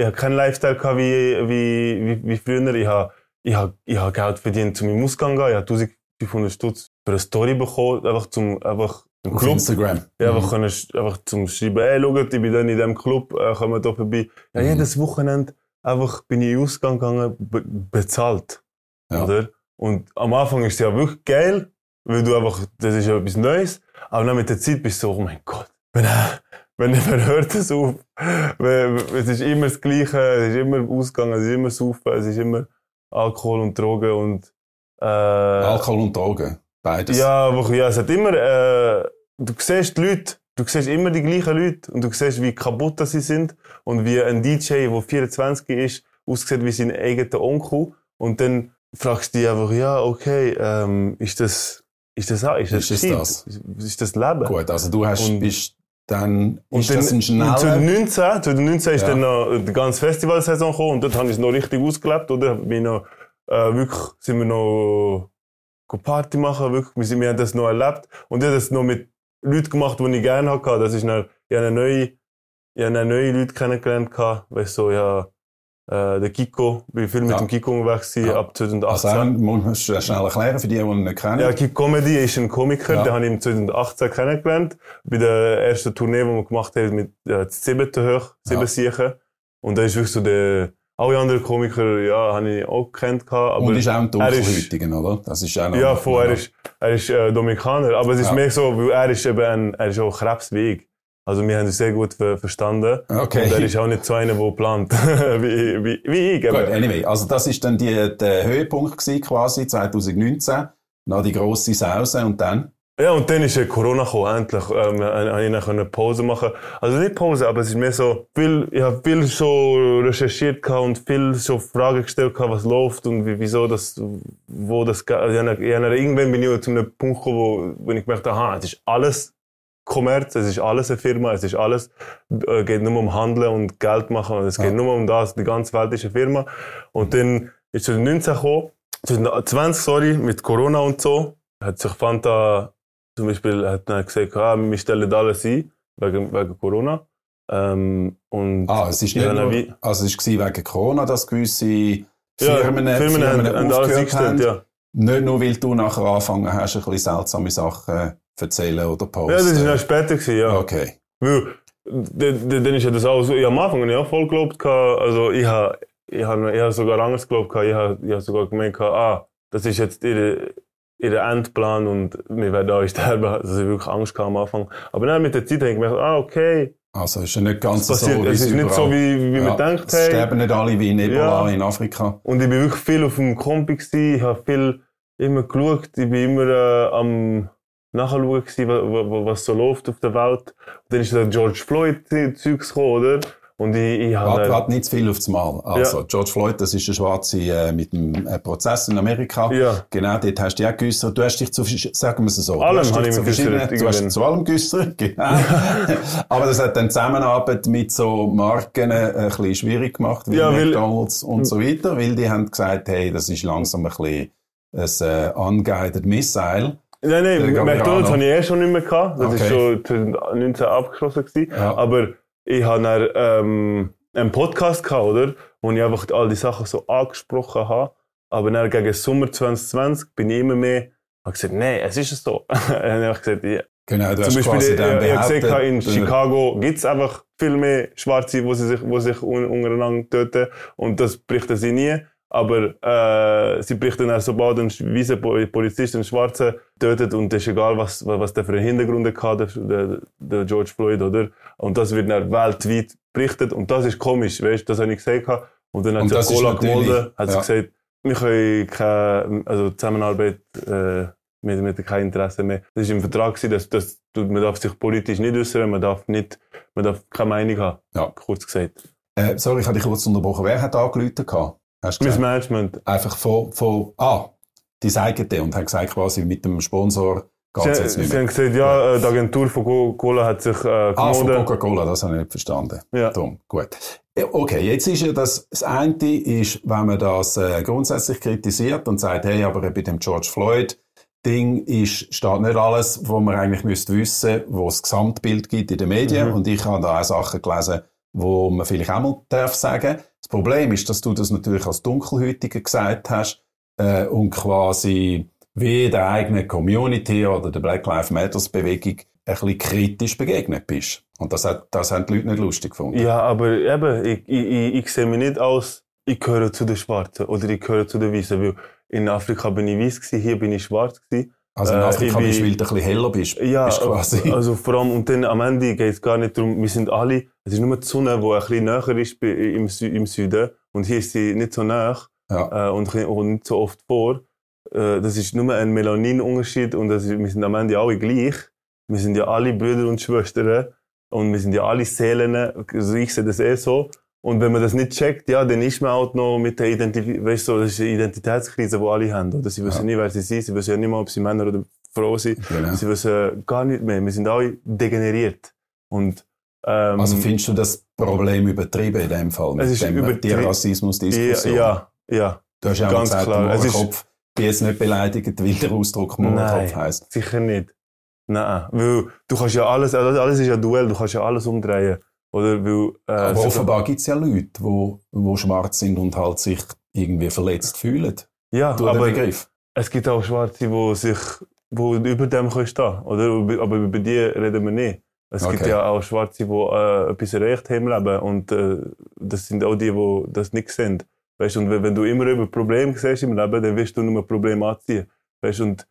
ich habe keinen Lifestyle gehabt wie, wie, wie, wie früher. Ich habe, ich habe, ich habe Geld verdient, zu meinem Ausgang gehen. Ich habe 1500 Stutz für eine Story bekommen, einfach zum, einfach, im
Auf
Club.
Instagram.
Ja, einfach, können, einfach zum Schreiben, ey, schaut, ich bin dann in diesem Club, äh, kommen da vorbei. Ja,
Mhm.
jedes Wochenende einfach bin ich in den Ausgang gegangen, be bezahlt.
Ja.
Oder? Und am Anfang ist es ja wirklich geil, weil du einfach, das ist ja etwas Neues. Aber dann mit der Zeit bist du so, oh mein Gott, wenn wenn er hört es auf, es ist immer das Gleiche, es ist immer Ausgang, es ist immer Saufen, es ist immer Alkohol und Drogen und, äh,
Alkohol und Drogen. Beides.
ja, aber ja, es hat immer, äh, du siehst die Leute, du siehst immer die gleichen Leute und du siehst, wie kaputt sie sind und wie ein DJ, der 24 ist, aussieht wie sein eigener Onkel und dann fragst du dich einfach, ja, okay, ähm, ist das, ist das, ist das,
Ist das?
Ist, ist das Leben?
Gut, also du hast,
Und-
bist dann,
Und
ist das ein schneller...
2019, 2019 ist
Ja.
dann noch die ganze Festivalsaison gekommen und dort habe ich es noch richtig ausgelebt, oder? Bin noch, äh, wirklich, sind wir noch Party machen, wirklich, wir, sind, wir haben das noch erlebt und ich habe das noch mit Leuten gemacht, die ich gerne hatte. Das ist noch, ich habe neue, ich habe neue Leute kennengelernt, weißt du, so, ja, äh, der Kiko, ich bin viel mit
Ja.
dem Kiko gewesen,
Ja.
ab 2018.
Also, muss du schnell erklären für die, die ihn nicht kennen.
Ja, Keep Comedy ist ein Komiker,
Ja.
den habe ich im 2018 kennengelernt. Bei der ersten Tournee, die wir gemacht haben, mit äh, siebten hoch, sieben
Ja.
Siechen. Und da ist wirklich so der, alle anderen Komiker, ja, habe ich auch gekannt aber,
und ist auch ein Dunkelhäutigen, oder? Das ist auch noch...
ja, voll, er ist, er ist, äh, Dominikaner. Aber es ist
Ja.
mehr so, weil er ist eben ein, er ist auch krebsweg. Also wir haben uns sehr gut ver verstanden.
Okay.
Und er ist auch nicht so einer, der plant, wie, wie, wie ich.
Gut, anyway, also das ist dann die, der Höhepunkt gewesen, quasi 2019, nach die grosse Sause und dann...
Ja, und dann ist Corona gekommen, endlich. Ähm, ich dann können Pause machen. Also nicht Pause, aber es ist mehr so, viel, ich habe viel schon recherchiert und viel schon Fragen gestellt was läuft und wie, wieso das, wo das, geht. also ich habe, ich irgendwann bin ich zu einem Punkt gekommen, wo, wo ich gemerkt habe, aha, es ist alles Kommerz, es ist alles eine Firma, es ist alles, äh, geht nur um Handeln und Geld machen, und es
Ja.
geht nur um das, die ganze Welt ist eine Firma. Und dann ist 2019 gekommen, 2020, sorry, mit Corona und so, hat sich Fanta zum Beispiel hat dann gesagt, ah, wir stellen alles ein, wegen, wegen Corona. Ähm, und
Ah, es ist nicht nur,
wie-
also es war wegen Corona, dass gewisse
ja,
Firmen,
Firmen, haben, haben
aufgehört haben.
ja.
Nicht nur, weil du nachher angefangen hast, ein bisschen seltsame Sachen erzählen oder posten.
Ja, das ist dann später gewesen, ja.
Okay.
Weil, d- d- dann ist ja das auch so, ich am Anfang auch voll geglaubt, also ich habe, ich habe, ich habe sogar anders geglaubt, ich habe, ich habe sogar gemeint, gehabt, ah, das ist jetzt ihre, ihre Endplan und wir werden alle sterben, also ich wirklich Angst gehabt am Anfang. Aber dann mit der Zeit habe ich gemerkt, ah, okay,
Also ist ja nicht ganz so, wie
es ist nicht so, wie, wie
ja,
man denkt,
Es
hey.
sterben nicht alle wie in Ebola
Ja.
in Afrika.
Und ich bin wirklich viel auf dem Kompi ich habe viel immer geschaut, ich bin immer äh, am Nachschauen gsi, wa- wa- wa- was so läuft auf der Welt. Und dann ist der George Floyd Zeugs gekommen, oder? Und ich, ich habe...
warte nicht zu viel aufs Mal. Also, George Floyd, das ist der Schwarze äh, mit dem äh, Prozess in Amerika.
Ja.
Genau, dort hast du dich auch geäussert. Du hast dich zu, sagen wir es so,
Allem
du hast dich
ich
zu verschiedenen, du hast zu allem geäussert, genau. Aber das hat dann Zusammenarbeit mit so Marken äh, ein bisschen schwierig gemacht, wie
Ja, weil-
McDonalds und so weiter, weil die haben gesagt, hey, das ist langsam ein bisschen ein äh, unguided Missile.
Nein, nein. McDonalds habe ich eh schon nicht mehr gehabt. Das
Okay.
ist schon 2019 abgeschlossen gewesen.
Ja.
Aber ich habe dann, ähm, einen Podcast gehabt, oder? Wo ich einfach all die Sachen so angesprochen habe. Aber dann gegen Sommer 2020 bin ich immer mehr, habe gesagt, nein, es ist so. Dann habe ich gesagt, ja.
Genau, du
Zum
hast
Beispiel,
dann
ich, ich habe gesehen, in
äh,
Chicago gibt es einfach viel mehr Schwarze, wo sie sich, wo sich un untereinander töten. Und das berichten sie nie. Aber äh, sie berichten auch, sobald ein weißer Pol- Polizist einen Schwarzen tötet und es ist egal, was, was der für einen Hintergrund hat, der, der, George Floyd, oder? Und das wird dann weltweit berichtet. Und das ist komisch, weißt du, das habe ich gehabt. Und dann hat
ist
Cola gemolden, hat sie
ja.
gesagt, wir können keine, also Zusammenarbeit, äh, mit, mit kein Interesse mehr. Das ist im Vertrag gewesen, dass, dass man darf sich politisch nicht äußern, man darf nicht, man darf keine Meinung haben.
Ja.
Kurz gesagt.
Äh, sorry, ich habe dich kurz unterbrochen. Wer hat angerufen gehabt? Hast
Mein? Management.
Einfach von, von, ah, die sagen dir und haben gesagt quasi mit dem Sponsor
Sie,
geht's jetzt nicht
sie
mehr.
haben gesagt, ja, äh, die Agentur von Coca-Cola hat sich äh,
Ah, von. Coca-Cola, das habe ich nicht verstanden.
Ja.
Dumm, gut. Okay, jetzt ist ja das, das eine ist, wenn man das äh, grundsätzlich kritisiert und sagt, hey, aber bei dem George Floyd Ding ist, steht nicht alles, wo man eigentlich müsste wissen, wo es Gesamtbild gibt in den Medien.
Mhm.
Und ich habe da auch Sachen gelesen, wo man vielleicht auch mal darf sagen. Das Problem ist, dass du das natürlich als Dunkelhäutiger gesagt hast äh, und quasi wie der eigenen Community oder der Black Lives Matters Bewegung ein bisschen kritisch begegnet bist. Und das, hat, das haben die Leute nicht lustig gefunden.
Ja, aber eben, ich, ich, ich, sehe mich nicht als, ich gehöre zu den Schwarzen oder ich gehöre zu den Weißen, weil in Afrika bin ich weiß hier bin ich schwarz gewesen.
Also
Äh,
bist du,
bin-
weil du ein bisschen heller bist.
Ja,
bist quasi.
also vor allem, und dann am Ende geht es gar nicht darum, wir sind alle, es ist nur die Sonne, die ein bisschen näher ist im, Sü im Süden und hier ist sie nicht so nah
ja.
äh, und, und nicht so oft vor. Äh, das ist nur ein Melaninunterschied und das ist, wir sind am Ende alle gleich. Wir sind ja alle Brüder und Schwestern und wir sind ja alle Seelen. Also ich sehe das eh so. Und wenn man das nicht checkt, ja, dann ist man auch noch mit der Identität, weißt du, das ist eine Identitätskrise, die alle haben. Oder? Sie wissen
Ja.
nicht, wer sie sind. Sie wissen ja nicht mal, ob sie Männer oder Frau sind.
Genau.
Sie wissen gar nicht mehr. Wir sind alle degeneriert. Und, ähm,
Also findest du das Problem übertrieben in dem Fall?
Es ist
dem
übertri-
die Rassismusdiskussion?
ja, ja,
Du hast ja auch
ganz
gesagt,
klar. Es ist-
Mohrenkopf, bin jetzt nicht beleidigt, weil der Ausdruck Mohrenkopf heisst.
sicher nicht. Nein, weil du kannst ja alles, also alles ist ja Duell, du kannst ja alles umdrehen. Oder weil, äh,
Aber offenbar gibt es ja Leute, wo, wo schwarz sind und halt sich irgendwie verletzt fühlen.
ja,
Du den
aber
Begriff.
es gibt auch Schwarze, die sich, wo über dem können stehen, oder? Aber über die reden wir nicht. Es gibt
Okay.
ja auch Schwarze, die äh, etwas erreicht haben im Leben und äh, das sind auch die, die das nicht sehen. Weißt du, und wenn, du immer über Probleme siehst im Leben, dann wirst du nur Probleme anziehen. Weißt du, und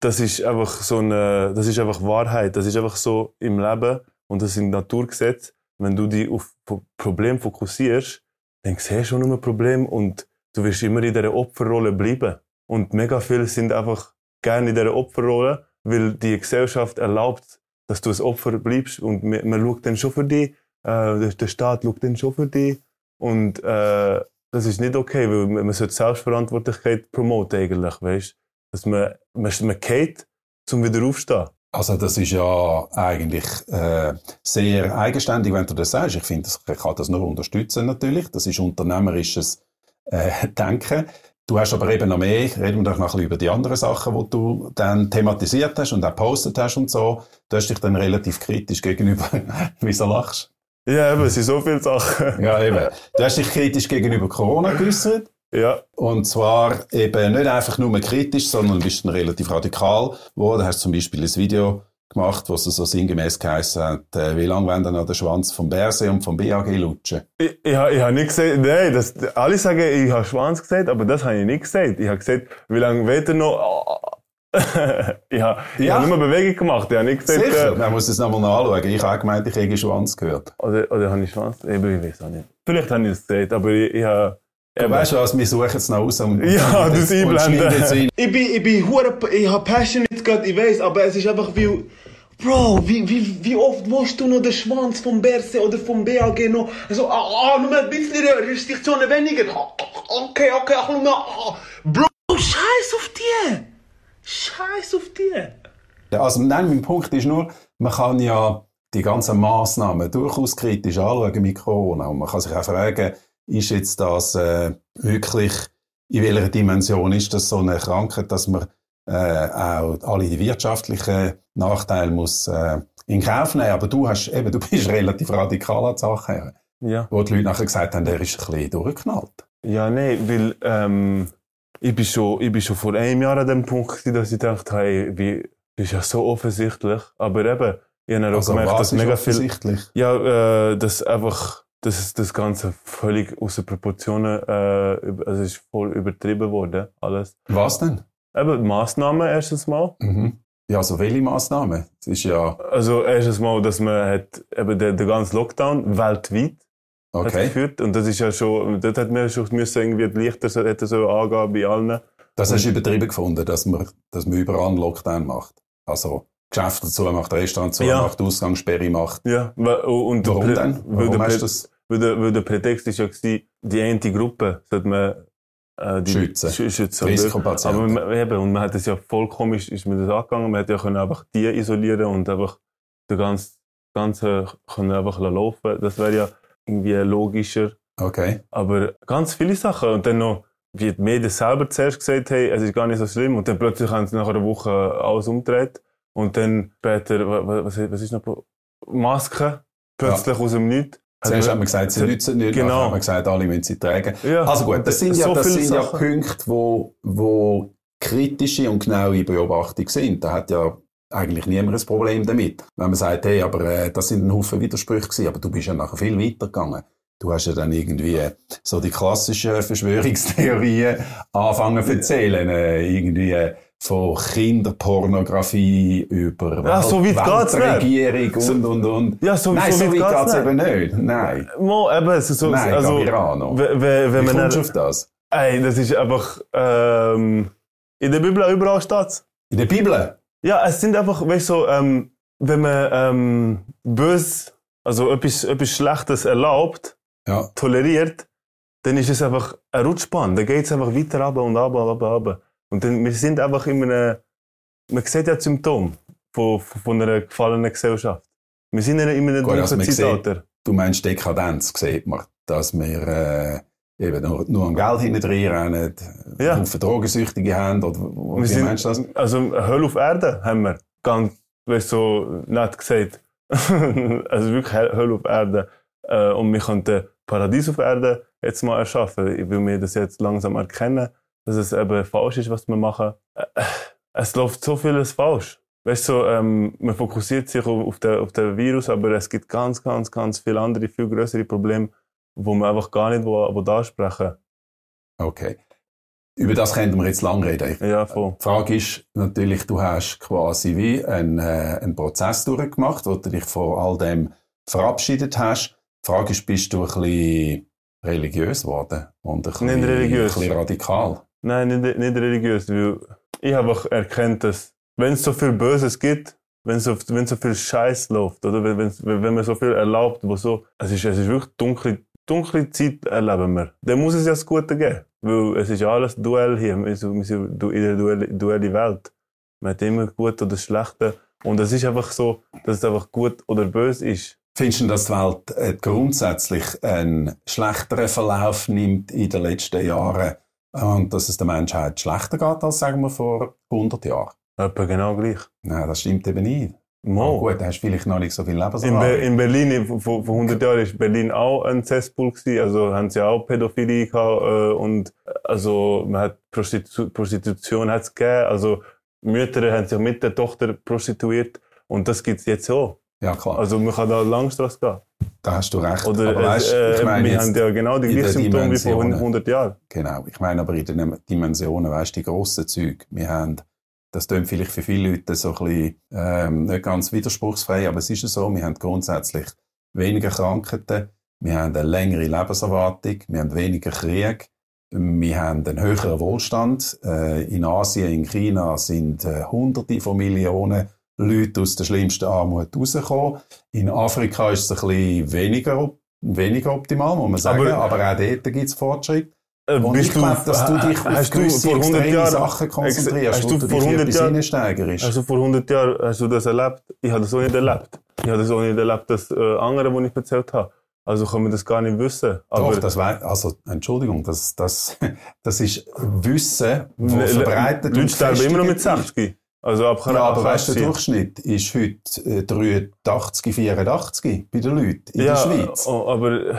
das ist einfach so eine, das ist einfach Wahrheit. Das ist einfach so im Leben und das sind Naturgesetze. Wenn du dich auf Pro- Problem fokussierst, dann siehst du nur Problem und du wirst immer in dieser Opferrolle bleiben. Und mega viele sind einfach gerne in dieser Opferrolle, weil die Gesellschaft erlaubt, dass du ein Opfer bleibst und man, man schaut dann schon für dich, äh, der, der Staat schaut dann schon für dich und äh, das ist nicht okay, weil man, man sollte Selbstverantwortlichkeit promoten eigentlich, weißt dass man, man, man geht, zum wieder aufstehen.
Also das ist ja eigentlich äh, sehr eigenständig, wenn du das sagst. Ich finde, ich kann das nur unterstützen natürlich. Das ist unternehmerisches äh, Denken. Du hast aber eben noch mehr, reden wir doch noch ein bisschen über die anderen Sachen, die du dann thematisiert hast und auch gepostet hast und so. Du hast dich dann relativ kritisch gegenüber, wieso lachst
Ja, eben, es sind so viele Sachen.
Ja, eben. Du hast dich kritisch gegenüber Corona geäußert.
Ja,
Und zwar eben nicht einfach nur kritisch, sondern bist dann relativ radikal geworden. Hast zum Beispiel ein Video gemacht, wo es so sinngemäß geheißen hat, äh, wie lange wollen dann an den Schwanz vom Bärse und vom BAG lutschen?
ich, ich, ich habe nicht gesagt, nein, das, alle sagen, ich habe Schwanz gesagt, aber das habe ich nicht gesagt. Ich habe gesagt, wie lange wollt ihr noch? ich habe ich
Ja.
habe nur Bewegung gemacht, ich habe nicht gesagt,
Sicher,
äh,
man muss es nochmal nachschauen. Ich habe gemeint, ich hätte Schwanz gehört.
oder, oder habe ich Schwanz? Ich, ich weiß auch nicht. Vielleicht habe ich es gesagt, aber ich, ich habe...
Ja, weißt du was, wir suchen es noch aus und,
Ja, es
und
einblenden.
Ich bin, ich bin hure, ich hab passionate gerade, ich weiß, aber es ist einfach wie, Bro, wie, wie, wie oft willst du noch den Schwanz vom Berse oder vom BAG noch, also, ah, ah, nur ein bisschen Restriktionen weniger, Ah, ah, okay, okay, ach, nur mehr, ah. Bro, scheiß auf die, scheiß auf die.
Also nein, mein Punkt ist nur, man kann ja die ganzen Massnahmen durchaus kritisch anschauen mit Corona. Und man kann sich auch fragen, ist jetzt das äh, wirklich, in welcher Dimension ist das so eine Krankheit, dass man äh, auch alle die wirtschaftlichen Nachteile muss äh, in Kauf nehmen. Aber du hast eben, du bist relativ radikal an die Sache her.
Ja.
Wo die Leute nachher gesagt haben, der ist ein bisschen durchgeknallt.
Ja, nein, weil ähm, ich, bin schon, ich bin schon vor einem Jahr an dem Punkt, dass ich dachte, hey, wie, das ist ja so offensichtlich. Aber eben, ich habe auch
Also
gemerkt, dass
ist
mega viel... Ja, äh, dass einfach, dass das Ganze völlig außer Proportionen, äh, also es ist voll übertrieben worden, alles.
Was denn?
Eben, Massnahmen erstens mal.
Mhm. Ja, also welche Massnahmen? Es ist ja,
Also erstens mal, dass man hat eben den, den ganzen Lockdown weltweit hat
okay.
geführt. Und das ist ja schon, dort hat man schon müssen irgendwie die Lichter so, hätte so angehen bei allen.
Das hast du übertrieben gefunden, dass man, dass man überall einen Lockdown macht. Also Geschäfte zu macht, Restaurants zu
Ja.
macht, Ausgangssperre macht.
Ja, und
Warum denn? Warum hast du das?
Weil der, weil der Prätext ist ja gewesen, die eine Gruppe sollte man äh, die
Schützen.
schü- schützen. Aber man, eben, und man hat es ja voll komisch, ist mir das angegangen, man hätte ja können einfach die isolieren und einfach den ganzen, ganzen können einfach laufen. Das wäre ja irgendwie logischer.
Okay.
Aber ganz viele Sachen. Und dann noch, wie die Medien selber zuerst gesagt haben, es ist gar nicht so schlimm. Und dann plötzlich haben sie nach einer Woche alles umgedreht. Und dann später, wa- wa- was, was ist noch? Masken. Plötzlich aus dem Nichts.
Zuerst haben wir gesagt, sie nützen nicht,
Genau.
haben wir gesagt, alle müssen sie tragen.
Ja.
Also gut, das sind ja,
So
das sind ja. Punkte, wo, wo kritische und genaue Beobachtung sind. Da hat ja eigentlich niemand ein Problem damit. Wenn man sagt, hey, aber äh, das sind ein Haufen Widersprüche gewesen, aber du bist ja nachher viel weiter gegangen. Du hast ja dann irgendwie äh, so die klassischen Verschwörungstheorien anfangen zu erzählen, äh, irgendwie äh, von Kinderpornografie über
Ja, so.
Weltregierung und, und, und.
Ja, so-
Nein,
so
so
weit geht's
geht's eben nicht. Nein.
Mo, eben, es ist so,
Nein,
also, wenn, wenn
Wie
man
kommst auf das?
ey, das ist einfach, ähm, in der Bibel überall steht
In der Bibel?
Ja, es sind einfach, weißt du, so, ähm, wenn man ähm, bös, also etwas, etwas Schlechtes erlaubt,
Ja.
toleriert, dann ist es einfach eine Rutschbahn. Dann geht es einfach weiter runter und runter, runter, runter. Und dann, wir sind einfach in einem, man sieht ja die Symptome von, von einer gefallenen Gesellschaft. Wir sind in einem
also
dunklen
sieht-
Zeitalter.
Du meinst Dekadenz, sieht man, dass wir äh, eben nur, nur am Geld hinten rennen,
Ja.
Haufen Drogensüchtige haben, oder
Wir
wie
sind,
meinst du das?
Also eine Hölle auf Erde haben wir. Ganz, weißt so nett gesagt. also wirklich Hö- Hölle auf Erde. Äh, und wir könnten Paradies auf Erde jetzt mal erschaffen, weil wir das jetzt langsam erkennen, dass es eben falsch ist, was wir machen. Äh, es läuft so vieles falsch. Weißt du, ähm, man fokussiert sich auf, auf, den, auf den Virus, aber es gibt ganz, ganz, ganz viele andere, viel größere Probleme, wo man einfach gar nicht wo, wo ansprechen.
Okay. Über das könnten wir jetzt lang reden.
Ja, voll.
Die Frage ist natürlich, du hast quasi wie einen, äh, einen Prozess durchgemacht, wo du dich von all dem verabschiedet hast. Die Frage ist, bist du ein bisschen religiös geworden? Und ein bisschen,
Nicht religiös.
Ein bisschen radikal?
Nein, nicht, nicht religiös, ich habe auch erkannt, dass wenn es so viel Böses gibt, wenn so, wenn so viel Scheiß läuft, oder wenn, wenn, wenn man so viel erlaubt, wo so, es ist, es ist wirklich dunkle, dunkle Zeit erleben wir. Dann muss es ja das Gute geben, weil es ist alles Duell hier, wir sind, in der Duell, duelle Welt. Man hat immer gut oder Schlechte und es ist einfach so, dass es einfach gut oder böse ist.
Findest du, dass die Welt äh, grundsätzlich einen schlechteren Verlauf nimmt in den letzten Jahren und dass es der Menschheit schlechter geht als, sagen wir, vor 100 Jahren?
Etwa genau gleich.
Nein, das stimmt eben nicht.
Mo.
Gut, dann hast du vielleicht noch nicht so viel
In, Be
Lebenserfahrung.
in Berlin, in- vor, vor 100 Jahren ist Berlin auch ein Cesspool gewesen. Also haben sie auch Pädophilie gehabt, äh, und, also, man hat Prostitu Prostitution hat's gegeben. Also, Mütter haben sich mit der Tochter prostituiert. Und das gibt's jetzt auch.
Ja, klar,
Also, man kann da Langstrasse gehen.
da hast du recht.
Oder,
aber weißt,
äh,
ich meine
wir haben ja genau die gleichen Symptome wie vor
Dimensionen.
100 Jahren.
Genau, ich meine aber in den Dimensionen, weißt du, die grossen Züge, wir haben, das klingt vielleicht für viele Leute so ein bisschen, ähm, nicht ganz widerspruchsfrei, aber es ist ja so, wir haben grundsätzlich weniger Krankheiten, wir haben eine längere Lebenserwartung, wir haben weniger Krieg, wir haben einen höheren Wohlstand. Äh, in Asien, in China sind äh, Hunderte von Millionen Leute aus der schlimmsten Armut rausgekommen. In Afrika ist es ein bisschen weniger, weniger optimal, muss man sagen,
Aber-
aber, auch dort gibt es Fortschritt.
Äh,
Und ich glaube, dass du dich auf
hast du
gewisse
vor 100
extreme
Jahren,
Sachen konzentrierst,
hast du
du
vor
dich in
100
etwas
Jahren. Hast du vor 100 Jahren hast du das erlebt? Ich habe das auch nicht erlebt. Ich habe das auch nicht erlebt, das äh, andere, was ich erzählt habe. Also kann man das gar nicht wissen. Aber
Doch, das wei- also, Entschuldigung, das, das, das ist Wissen, das
Le-
verbreitet
Leute sterben immer noch mit
gefestigt ist.
60. Also ab
Ja, aber
ab
weißt du, der
80.
Durchschnitt ist heute äh, 83, 84 bei den Leuten in
ja,
der Schweiz.
oh, aber äh,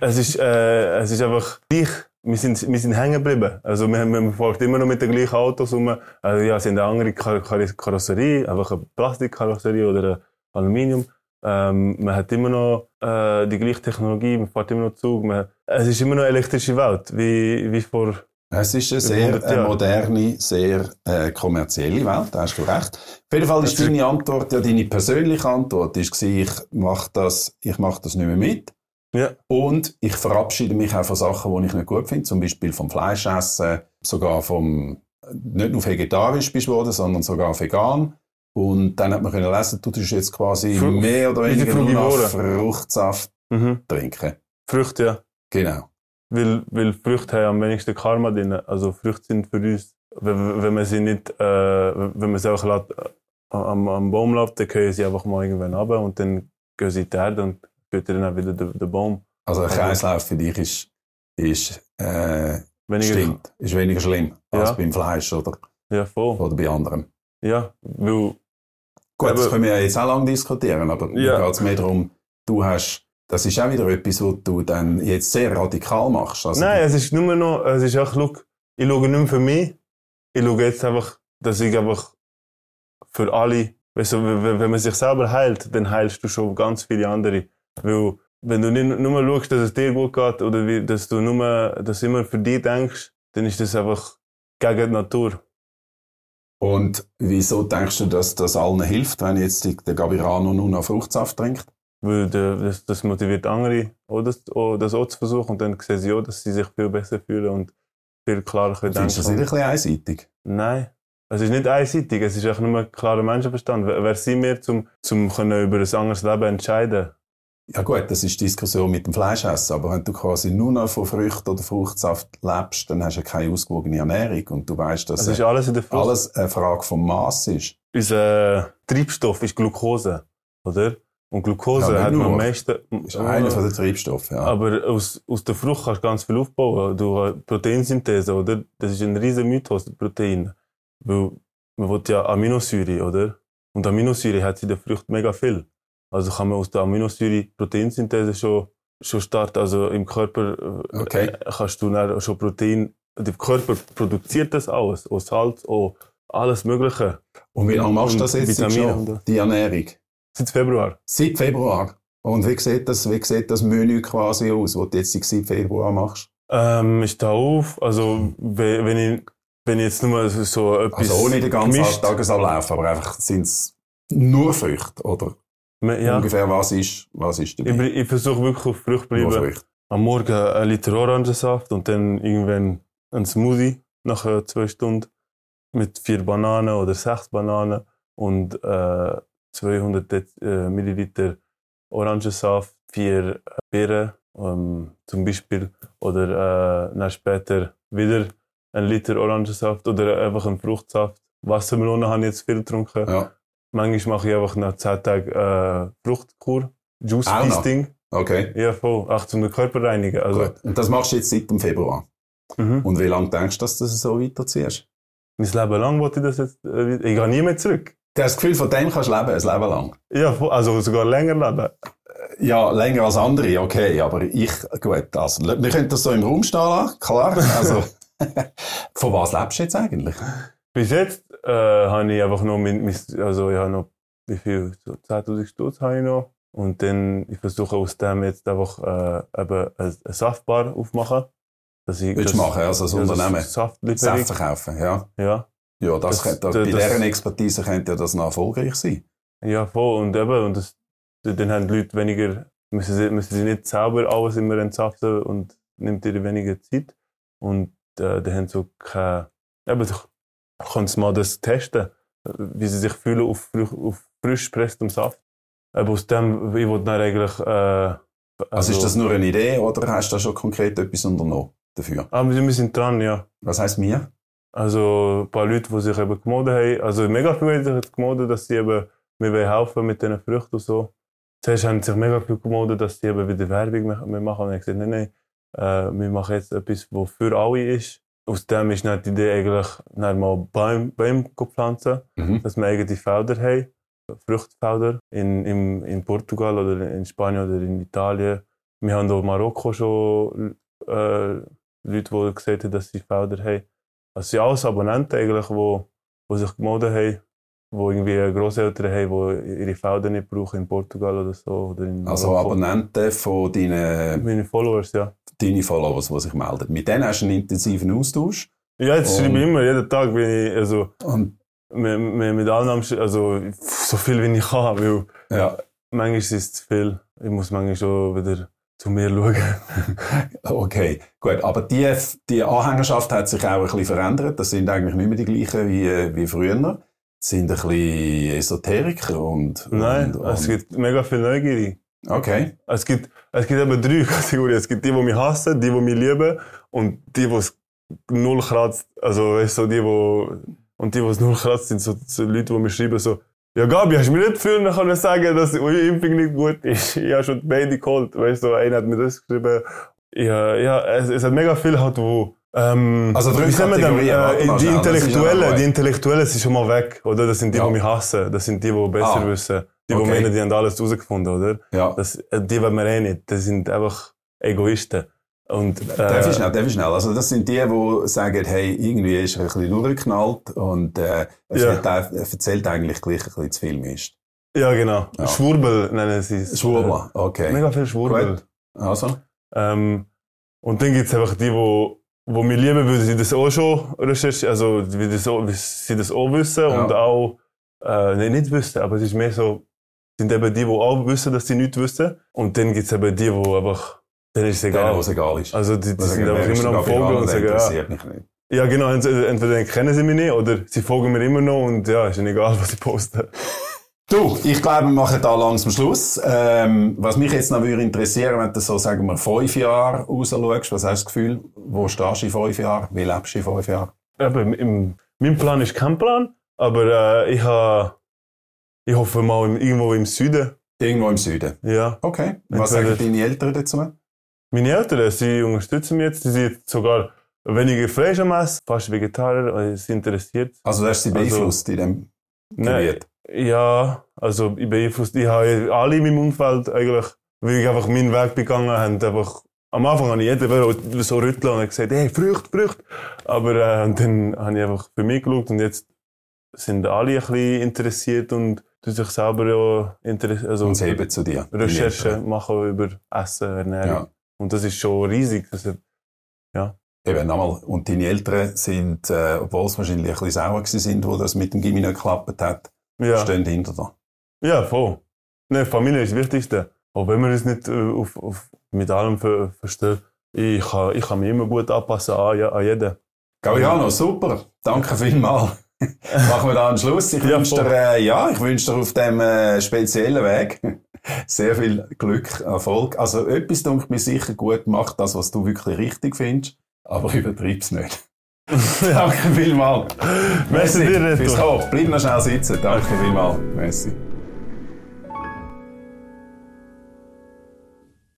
es ist, äh, es ist einfach gleich. Wir sind, wir sind hängen geblieben. Also, wir, wir wir fahren immer noch mit den gleichen Autos rum. Also, ja, es sind eine andere Kar Kar Karosserie, einfach eine Plastikkarosserie oder eine Aluminium. Ähm, man hat immer noch äh, die gleiche Technologie, man fährt immer noch Zug. Man, es ist immer noch eine elektrische Welt, wie, wie vor.
Es ist eine sehr
100 Jahre.
moderne, sehr äh, kommerzielle Welt, da hast du recht. Auf jeden Fall ist
Das
deine Antwort, ja deine persönliche Antwort, ist gewesen, ich mache das, ich mach das nicht mehr mit.
Ja.
Und ich verabschiede mich auch von Sachen, die ich nicht gut finde, zum Beispiel vom Fleischessen, sogar vom, nicht nur vegetarisch bist du geworden, sondern sogar vegan. Und dann hat man können lesen, du tust jetzt quasi
Fru-
mehr oder weniger nur noch. Fruchtsaft
Mhm.
trinken.
Früchte, ja.
Genau.
Weil, weil Früchte haben am wenigsten Karma drin. Also Früchte sind für uns, wenn, wenn man sie nicht, äh, wenn man sie auch lässt, äh, am, am Baum lässt, dann gehen sie einfach mal irgendwann runter und dann gehen sie in die Erde und füttern dann auch wieder den, den Baum.
Also ein
Also-
Kreislauf für dich ist, ist, äh,
Weniger,
stimmt, ist weniger schlimm als
Ja.
beim Fleisch oder,
Ja, voll.
oder bei anderen.
Ja, weil,
Gut, das können wir ja jetzt auch lange diskutieren, aber
Ja.
mir geht es mehr darum, du hast Das ist auch wieder etwas, was du dann jetzt sehr radikal machst. Also,
Nein, es ist nur noch, es ist auch, ich schaue nicht mehr für mich. Ich schaue jetzt einfach, dass ich einfach für alle, weißt du, wenn man sich selber heilt, dann heilst du schon ganz viele andere. Weil, wenn du nicht nur schaust, dass es dir gut geht, oder wie, dass du nur, dass du immer für dich denkst, dann ist das einfach gegen die Natur.
Und wieso denkst du, dass das allen hilft, wenn jetzt der Gabirano nur noch Fruchtsaft trinkt?
Weil das, das motiviert andere, auch das, auch das auch zu versuchen. Und dann sehen sie auch, dass sie sich viel besser fühlen und viel klarer können
Findest du das nicht ein bisschen einseitig?
Nein. Es ist nicht einseitig, es ist einfach nur ein klarer Menschenverstand. Wer, wer sind wir, zum, zum können über ein anderes Leben entscheiden?
Ja gut, das ist die Diskussion mit dem Fleischessen, aber wenn du quasi nur noch von Früchten oder Fruchtsaft lebst, dann hast du keine ausgewogene Ernährung und du weißt, dass äh,
alles
alles eine Frage vom Maß ist.
Unser Treibstoff ist Glucose, oder? Und Glucose
Ja,
hat man am meisten.
Das ist einer von den Treibstoffen, ja.
Aber aus, aus der Frucht kannst du ganz viel aufbauen. Du hast Proteinsynthese, oder? Das ist ein riesen Mythos, Protein. Weil man will ja Aminosäure, oder? Und Aminosäure hat in der Frucht mega viel. Also kann man aus der Aminosäure Proteinsynthese schon, schon starten. Also im Körper äh,
Okay.
äh, kannst du dann schon Protein, der Körper produziert das alles. Aus Salz, auch alles Mögliche.
Und wie lange machst du das jetzt
Vitamine
schon, die Ernährung?
Seit Februar.
Seit Februar. Und wie sieht das, wie sieht das Menü quasi aus, was du jetzt seit Februar machst?
Ähm, ich stehe auf, also we- wenn ich, wenn ich jetzt nur so- so etwas
Also ohne den ganzen Tagesablauf, aber einfach sind es nur Früchte, oder?
Ja,
Ungefähr was ist, was ist
ich,
dabei?
ich versuche wirklich auf
Nur
bleiben.
Früchte.
Am Morgen ein Liter Orangensaft und dann irgendwann ein Smoothie nach äh, zwei Stunden mit vier Bananen oder sechs Bananen und äh, 200 Dez- äh, Milliliter Orangensaft, vier äh, Beeren ähm, zum Beispiel oder äh, dann später wieder ein Liter Orangensaft oder einfach ein Fruchtsaft. Wassermelone habe ich jetzt viel getrunken.
Ja,
Manchmal mache ich einfach nach 10 Tagen äh, Fruchtkur, Juice? Feasting.
okay.
Ja, voll. Auch zum den Körper reinigen. Also,
Gut. Und das machst du jetzt seit dem Februar.
mhm.
Und wie lange denkst du, dass du das so weiterziehst?
mein Leben lang wollte ich das jetzt, äh, ich gehe nie mehr zurück.
Du hast das Gefühl, von dem kannst du leben, ein Leben lang.
Ja, also sogar länger leben.
Ja, länger als andere, okay, aber ich, gut, also, wir können das so im Raum stehen lassen, klar. Also, von was lebst du jetzt eigentlich?
Bis jetzt äh, habe ich einfach noch, mit, mit, also ich habe noch, wie viel, so 10'000 Stutz habe ich noch. Und dann, ich versuche aus dem jetzt einfach äh, eben eine, eine Saftbar aufmachen. Dass ich,
Willst du
das-
machen, also ein
ja,
Unternehmen? Saft verkaufen, ja.
Ja.
Ja, das,
Das-
könnte,
das-
bei deren Expertise könnte ja das noch erfolgreich sein.
Ja, voll. Und eben, und das, dann haben die Leute weniger, müssen sie, müssen sie nicht selber alles immer entsaften und nimmt ihnen weniger Zeit. Und äh, dann haben sie so keine, eben, du kannst mal das testen, wie sie sich fühlen auf, frisch- auf frisch gepresstem Saft. Aber aus dem, ich wollte dann eigentlich, äh,
Also, ist das nur eine Idee oder hast du da schon konkret etwas unternommen dafür?
Aber wir sind dran, ja.
Was heisst mir?
Also, ein paar Leute, die sich eben gemeldet haben. Also, mega viele haben sich gemeldet, dass sie eben mir helfen mit diesen Früchten und so. Zuerst haben sich mega viele gemeldet, dass sie eben wieder Werbung machen. Und ich gesagt, nein, nein, äh, wir machen jetzt etwas, was für alle ist. Aus dem ist dann die Idee eigentlich, dann mal Bäume, Bäume zu pflanzen,
Mhm.
dass wir eigene Felder haben. Fruchtfelder in, in, in Portugal oder in Spanien oder in Italien. Wir haben auch in Marokko schon äh, Leute, die gesagt haben, dass sie Felder haben. Also sind alles Abonnenten eigentlich, die, die sich gemeldet haben, die irgendwie Grosseltern haben, die ihre Felder nicht brauchen in Portugal oder so. Oder in
Also
Marokko.
Abonnenten von deinen,
Meine Followers, ja.
deinen Followers, die sich melden. Mit denen hast du einen intensiven Austausch.
Ja, jetzt
Und-
schreibe ich immer, jeden Tag bin ich, also,
Und,
mit, mit, mit allen, am also, so viel wie ich kann, weil
ja,
manchmal ist es zu viel. Ich muss manchmal schon wieder zu mir schauen.
okay. Gut. Aber die, die Anhängerschaft hat sich auch ein bisschen verändert. Das sind eigentlich nicht mehr die gleichen wie, äh, wie früher. Das sind ein bisschen Esoteriker und,
Nein,
und,
es
und
gibt mega viel Neugierde.
okay.
Es gibt, es gibt eben drei Kategorien. Es gibt die, die mich hassen, die, die mich lieben und die, die es null kratzt. Also, weißt du, so die, die, und die, die es null kratzt, sind so, so Leute, die mir schreiben so, ja, Gabi, hast du mir nicht früher können sagen, dass eure Impfung nicht gut ist? Ich habe schon beide geholt. Weißt du, einer hat mir das geschrieben. Ja, ja, es, es hat mega viel halt, wo, ähm,
Also
wie sagen wir äh,
mal
die Intellektuellen, die Intellektuellen sind schon mal weg, oder? Das sind die,
Ja.
die mich hassen. Das sind die, die besser
Ah.
wissen. Die,
Okay.
die meinen, die haben alles herausgefunden, oder?
Ja.
Das, die wollen wir eh nicht. Das sind einfach Egoisten. Und, äh,
Darf ich schnell, darf ich schnell. Also das sind die, die sagen, hey, irgendwie ist er ein bisschen durchgeknallt und äh, es
Ja.
er erzählt eigentlich gleich ein bisschen zu viel Mist.
Ja, genau.
Ja.
Schwurbel nennen sie es.
Schwurbler,
Äh,
okay.
Mega viel Schwurbel.
Gut. Also,
Ähm, und dann gibt's einfach die, wo, wo mir lieben, weil sie das auch schon recherchieren, also wie, das auch, wie sie das auch wissen
Ja.
und auch äh, nee, nicht wissen, aber es ist mehr so, sind eben die, die auch wissen, dass sie nichts wissen. Und dann gibt's eben die, die einfach, denen ist es
denen,
egal.
was egal ist.
Also die, die sind einfach immer noch am Vogel und sagen, ja,
interessiert mich nicht.
ja genau, ent- entweder dann kennen sie mich nicht oder sie folgen mir immer noch und ja, ist ihnen egal, was ich poste.
Du, ich glaube, wir machen da langsam Schluss. Ähm, was mich jetzt noch würde interessieren, wenn du so, sagen wir, fünf Jahre rausschaust, was hast du das Gefühl, wo stehst du in fünf Jahren? Wie lebst du in fünf Jahren?
Eben, im, mein Plan ist kein Plan, aber äh, ich ha, ich hoffe mal im, irgendwo im Süden.
Irgendwo im Süden.
Ja.
Okay. Was
Entweder-
sagen deine Eltern dazu?
Meine Eltern, sie unterstützen mich jetzt. Sie sind sogar weniger Fleisch am Essen, fast Vegetarier, weil sie interessiert.
Also, du hast sie
Also-
beeinflusst in dem
Nein,
Gebiet.
ja, also ich beeinflusst, ich habe alle in meinem Umfeld eigentlich, weil ich einfach meinen Weg begangen habe, einfach, am Anfang habe ich jeden so rütteln und gesagt, hey, Frucht, Frucht. Aber äh, und dann habe ich einfach für mich geschaut und jetzt sind alle ein bisschen interessiert und tun sich selber ja interessieren, also
Und sie heben zu dir. deine
Recherche
Eltern.
machen über Essen, Ernährung.
Ja.
Und das ist schon riesig. Also,
Eben, nochmal. Und deine Eltern sind, äh, obwohl sie wahrscheinlich ein bisschen sauer sind, wo das mit dem Gimmi nicht geklappt hat,
ja.
stehen hinter dir.
Ja, voll. Ne, Familie ist das Wichtigste. Auch wenn man es nicht äh, auf, auf, mit allem ver versteht. Ich kann, ich kann mich immer gut anpassen an, ja- an jeden.
Gabriano, super. Danke vielmals. Machen wir da einen Schluss. Ich
Ja,
wünsche dir, äh, ja, ich wünsche dir auf dem äh, speziellen Weg sehr viel Glück, Erfolg. Also etwas dunkelt mir sicher gut, mach das, was du wirklich richtig findest, aber übertreib's nicht. Danke vielmals.
Merci dir,
Bis
Reto.
hoch. Bleib noch schnell sitzen. Danke vielmals. Merci.